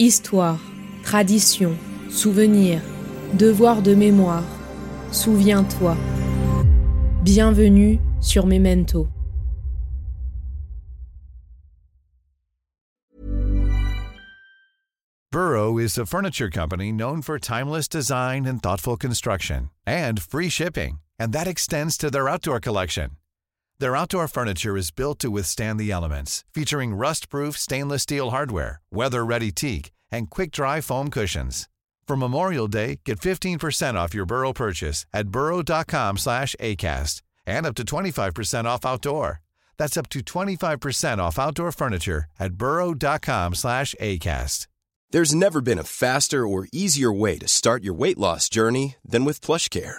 Histoire, tradition, souvenir, devoir de mémoire. Souviens-toi. Bienvenue sur Memento. Burrow is a furniture company known for timeless design and thoughtful construction and free shipping, and that extends to their outdoor collection. Their outdoor furniture is built to withstand the elements, featuring rust-proof stainless steel hardware, weather-ready teak, and quick-dry foam cushions. For Memorial Day, get 15% off your Burrow purchase at burrow.com slash ACAST and up to 25% off outdoor. That's up to 25% off outdoor furniture at burrow.com slash ACAST. There's never been a faster or easier way to start your weight loss journey than with PlushCare.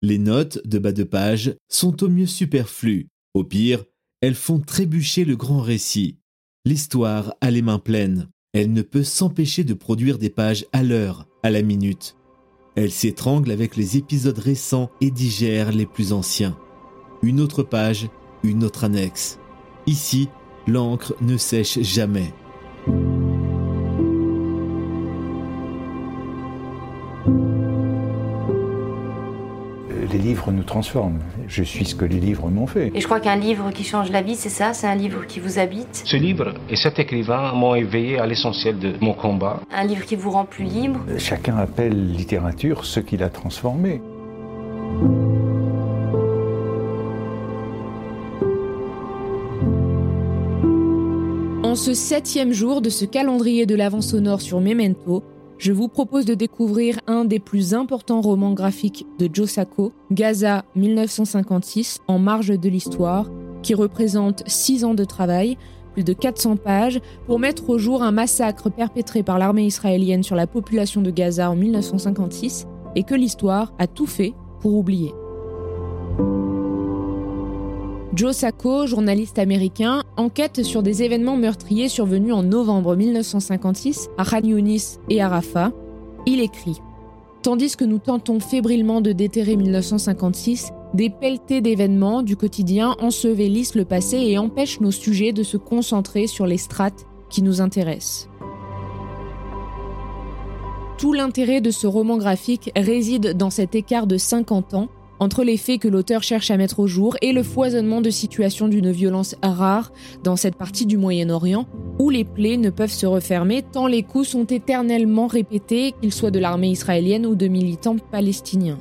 Les notes de bas de page sont au mieux superflues. Au pire, elles font trébucher le grand récit. L'histoire a les mains pleines. Elle ne peut s'empêcher de produire des pages à l'heure, à la minute. Elle s'étrangle avec les épisodes récents et digère les plus anciens. Une autre page, une autre annexe. Ici, l'encre ne sèche jamais. Livres nous transforment. Je suis ce que les livres m'ont fait. Et je crois qu'un livre qui change la vie, c'est ça, c'est un livre qui vous habite? Ce livre et cet écrivain m'ont éveillé à l'essentiel de mon combat. Un livre qui vous rend plus libre? Chacun appelle littérature ce qu'il a transformé. En ce septième jour de ce calendrier de l'avant sonore sur Memento, je vous propose de découvrir un des plus importants romans graphiques de Joe Sacco, Gaza 1956, en marge de l'histoire, qui représente six ans de travail, plus de 400 pages, pour mettre au jour un massacre perpétré par l'armée israélienne sur la population de Gaza en 1956, et que l'histoire a tout fait pour oublier. Joe Sacco, journaliste américain, enquête sur des événements meurtriers survenus en novembre 1956 à Khan Yunis et à Rafah. Il écrit Tandis que nous tentons fébrilement de déterrer 1956, des pelletées d'événements du quotidien ensevelissent le passé et empêchent nos sujets de se concentrer sur les strates qui nous intéressent. Tout l'intérêt de ce roman graphique réside dans cet écart de 50 ans entre les faits que l'auteur cherche à mettre au jour et le foisonnement de situations d'une violence rare dans cette partie du Moyen-Orient, où les plaies ne peuvent se refermer tant les coups sont éternellement répétés, qu'ils soient de l'armée israélienne ou de militants palestiniens.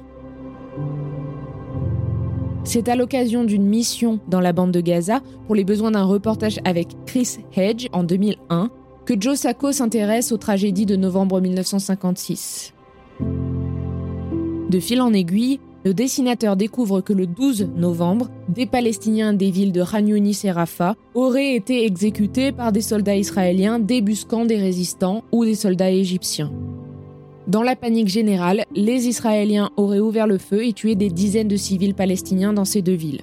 C'est à l'occasion d'une mission dans la bande de Gaza pour les besoins d'un reportage avec Chris Hedge en 2001 que Joe Sacco s'intéresse aux tragédies de novembre 1956. De fil en aiguille, le dessinateur découvre que le 12 novembre, des Palestiniens des villes de Khan Yunis et Rafah auraient été exécutés par des soldats israéliens débusquant des résistants ou des soldats égyptiens. Dans la panique générale, les Israéliens auraient ouvert le feu et tué des dizaines de civils palestiniens dans ces deux villes.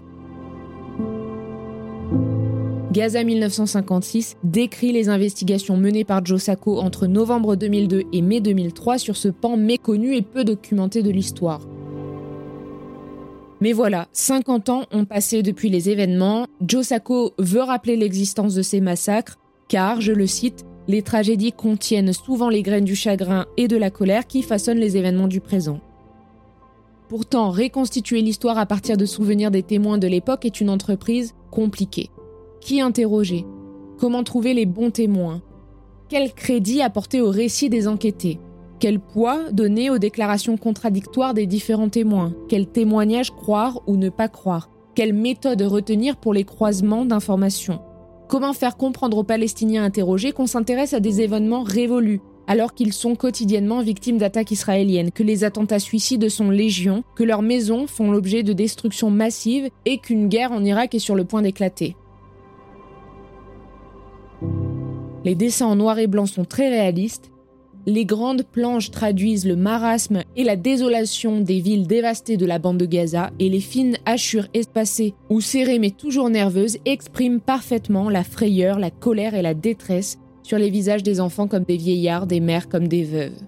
Gaza 1956 décrit les investigations menées par Joe Sacco entre novembre 2002 et mai 2003 sur ce pan méconnu et peu documenté de l'histoire. Mais voilà, 50 ans ont passé depuis les événements. Joe Sacco veut rappeler l'existence de ces massacres, car, je le cite, les tragédies contiennent souvent les graines du chagrin et de la colère qui façonnent les événements du présent. Pourtant, reconstituer l'histoire à partir de souvenirs des témoins de l'époque est une entreprise compliquée. Qui interroger? Comment trouver les bons témoins? Quel crédit apporter au récit des enquêtés? Quel poids donner aux déclarations contradictoires des différents témoins? Quel témoignage croire ou ne pas croire? Quelle méthode retenir pour les croisements d'informations? Comment faire comprendre aux Palestiniens interrogés qu'on s'intéresse à des événements révolus, alors qu'ils sont quotidiennement victimes d'attaques israéliennes, que les attentats suicides sont légion, que leurs maisons font l'objet de destructions massives et qu'une guerre en Irak est sur le point d'éclater? Les dessins en noir et blanc sont très réalistes les grandes planches traduisent le marasme et la désolation des villes dévastées de la bande de Gaza et les fines hachures espacées ou serrées mais toujours nerveuses expriment parfaitement la frayeur, la colère et la détresse sur les visages des enfants comme des vieillards, des mères comme des veuves.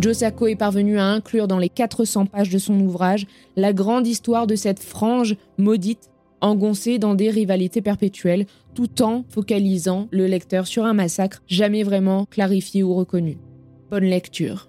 Joe Sacco est parvenu à inclure dans les 400 pages de son ouvrage la grande histoire de cette frange maudite engoncée dans des rivalités perpétuelles, tout en focalisant le lecteur sur un massacre jamais vraiment clarifié ou reconnu. Bonne lecture.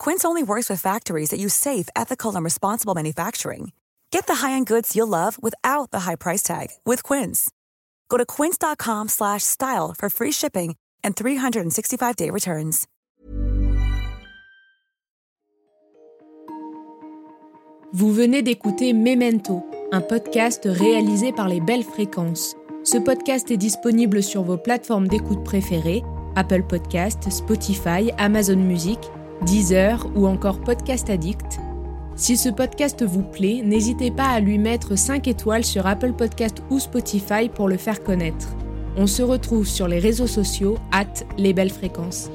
Quince only works with factories that use safe, ethical, and responsible manufacturing. Get the high-end goods you'll love without the high price tag with Quince. Go to quince.com/style for free shipping and 365-day returns. Vous venez d'écouter Memento, un podcast réalisé par les Belles Fréquences. Ce podcast est disponible sur vos plateformes d'écoute préférées Apple Podcast, Spotify, Amazon Music Deezer ou encore Podcast Addict. Si ce podcast vous plaît, n'hésitez pas à lui mettre 5 étoiles sur Apple Podcast ou Spotify pour le faire connaître. On se retrouve sur les réseaux sociaux, at les belles fréquences.